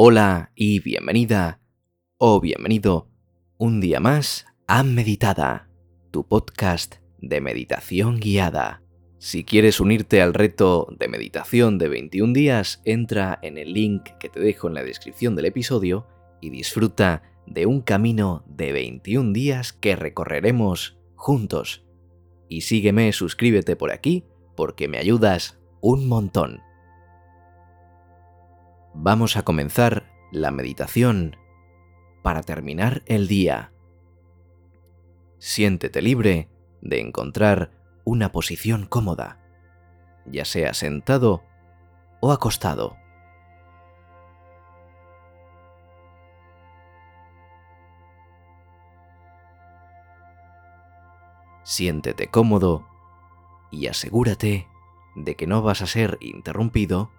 Hola y bienvenida o bienvenido un día más a Meditada, tu podcast de meditación guiada. Si quieres unirte al reto de meditación de 21 días, entra en el link que te dejo en la descripción del episodio y disfruta de un camino de 21 días que recorreremos juntos. Y sígueme, suscríbete por aquí porque me ayudas un montón. Vamos a comenzar la meditación para terminar el día. Siéntete libre de encontrar una posición cómoda, ya sea sentado o acostado. Siéntete cómodo y asegúrate de que no vas a ser interrumpido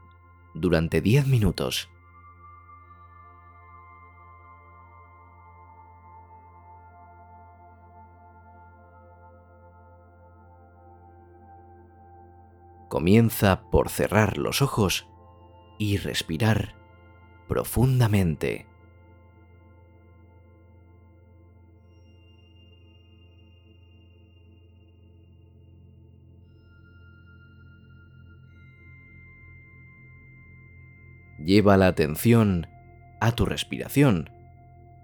durante 10 minutos. Comienza por cerrar los ojos y respirar profundamente. Lleva la atención a tu respiración,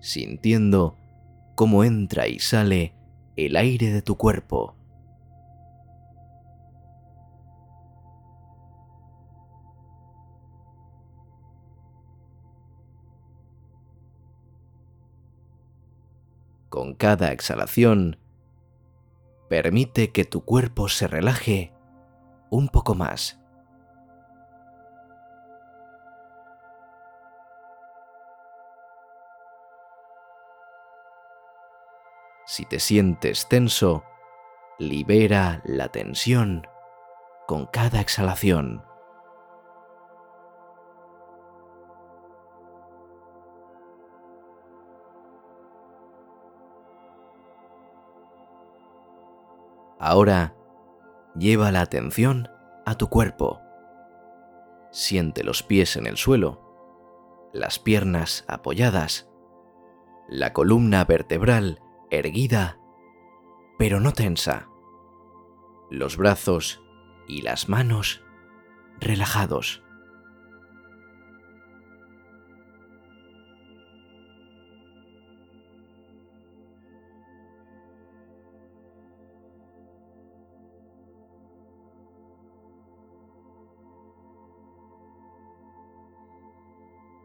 sintiendo cómo entra y sale el aire de tu cuerpo. Con cada exhalación, permite que tu cuerpo se relaje un poco más. Si te sientes tenso, libera la tensión con cada exhalación. Ahora, lleva la atención a tu cuerpo. Siente los pies en el suelo, las piernas apoyadas, la columna vertebral erguida, pero no tensa. Los brazos y las manos relajados.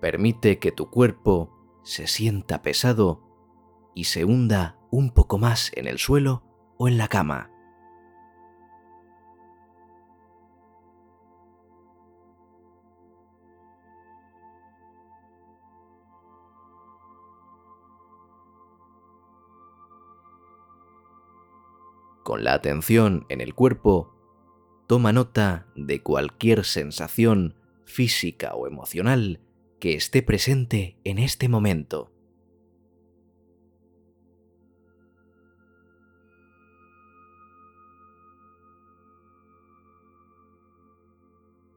Permite que tu cuerpo se sienta pesado y se hunda un poco más en el suelo o en la cama. Con la atención en el cuerpo, toma nota de cualquier sensación física o emocional que esté presente en este momento.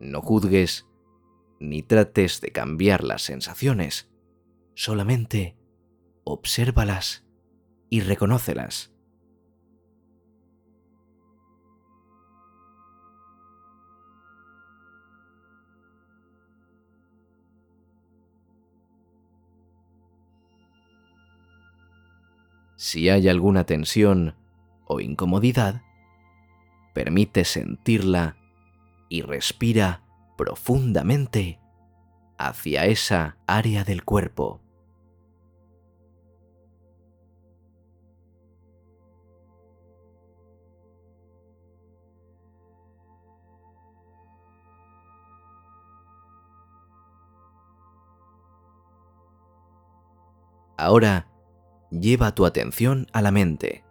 No juzgues ni trates de cambiar las sensaciones, solamente obsérvalas y reconócelas. Si hay alguna tensión o incomodidad, permite sentirla y respira profundamente hacia esa área del cuerpo. Ahora lleva tu atención a la mente.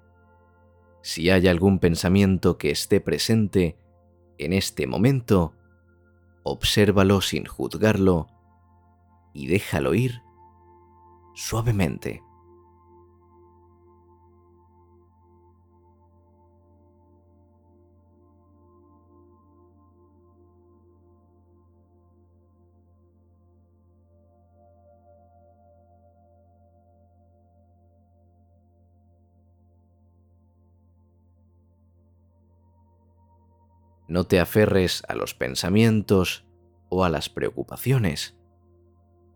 Si hay algún pensamiento que esté presente, en este momento, obsérvalo sin juzgarlo y déjalo ir suavemente. No te aferres a los pensamientos o a las preocupaciones.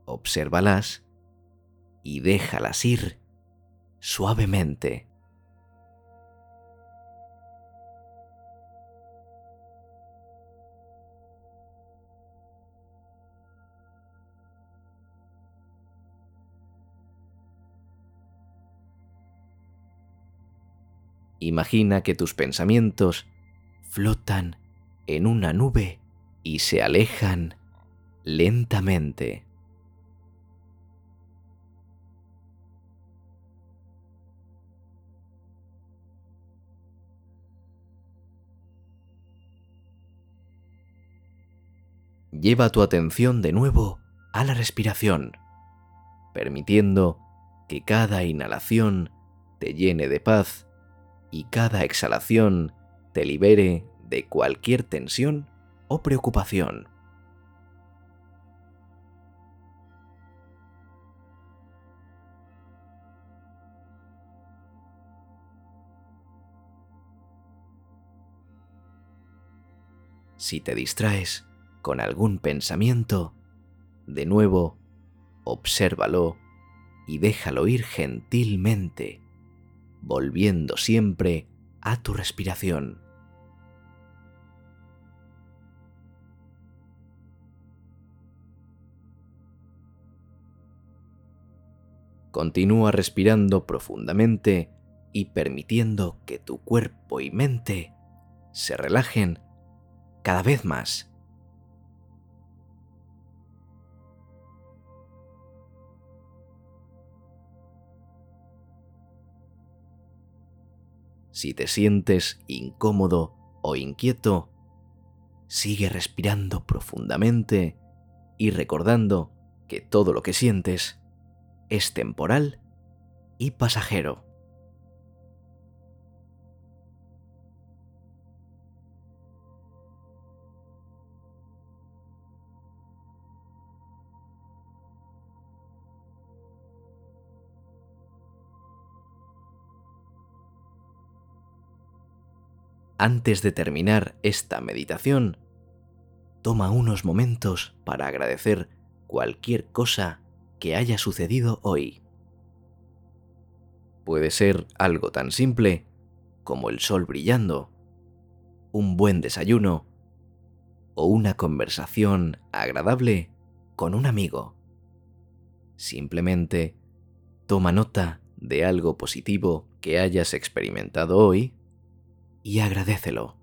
Obsérvalas y déjalas ir suavemente. Imagina que tus pensamientos flotan en una nube y se alejan lentamente. Lleva tu atención de nuevo a la respiración, permitiendo que cada inhalación te llene de paz y cada exhalación te libere de cualquier tensión o preocupación. Si te distraes con algún pensamiento, de nuevo, obsérvalo y déjalo ir gentilmente, volviendo siempre a tu respiración. Continúa respirando profundamente y permitiendo que tu cuerpo y mente se relajen cada vez más. Si te sientes incómodo o inquieto, sigue respirando profundamente y recordando que todo lo que sientes es temporal y pasajero. Antes de terminar esta meditación, toma unos momentos para agradecer cualquier cosa que haya sucedido hoy. Puede ser algo tan simple como el sol brillando, un buen desayuno o una conversación agradable con un amigo. Simplemente toma nota de algo positivo que hayas experimentado hoy y agradecelo.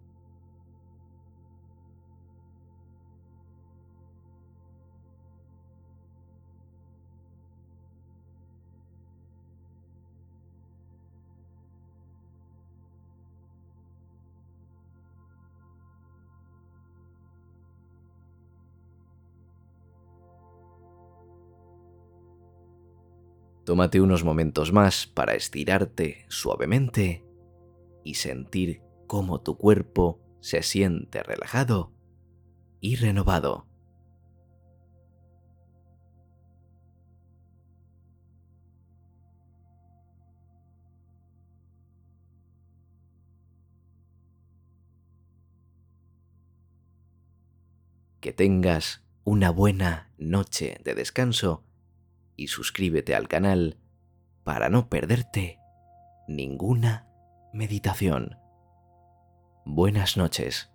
Tómate unos momentos más para estirarte suavemente y sentir cómo tu cuerpo se siente relajado y renovado. Que tengas una buena noche de descanso y suscríbete al canal para no perderte ninguna meditación. Buenas noches.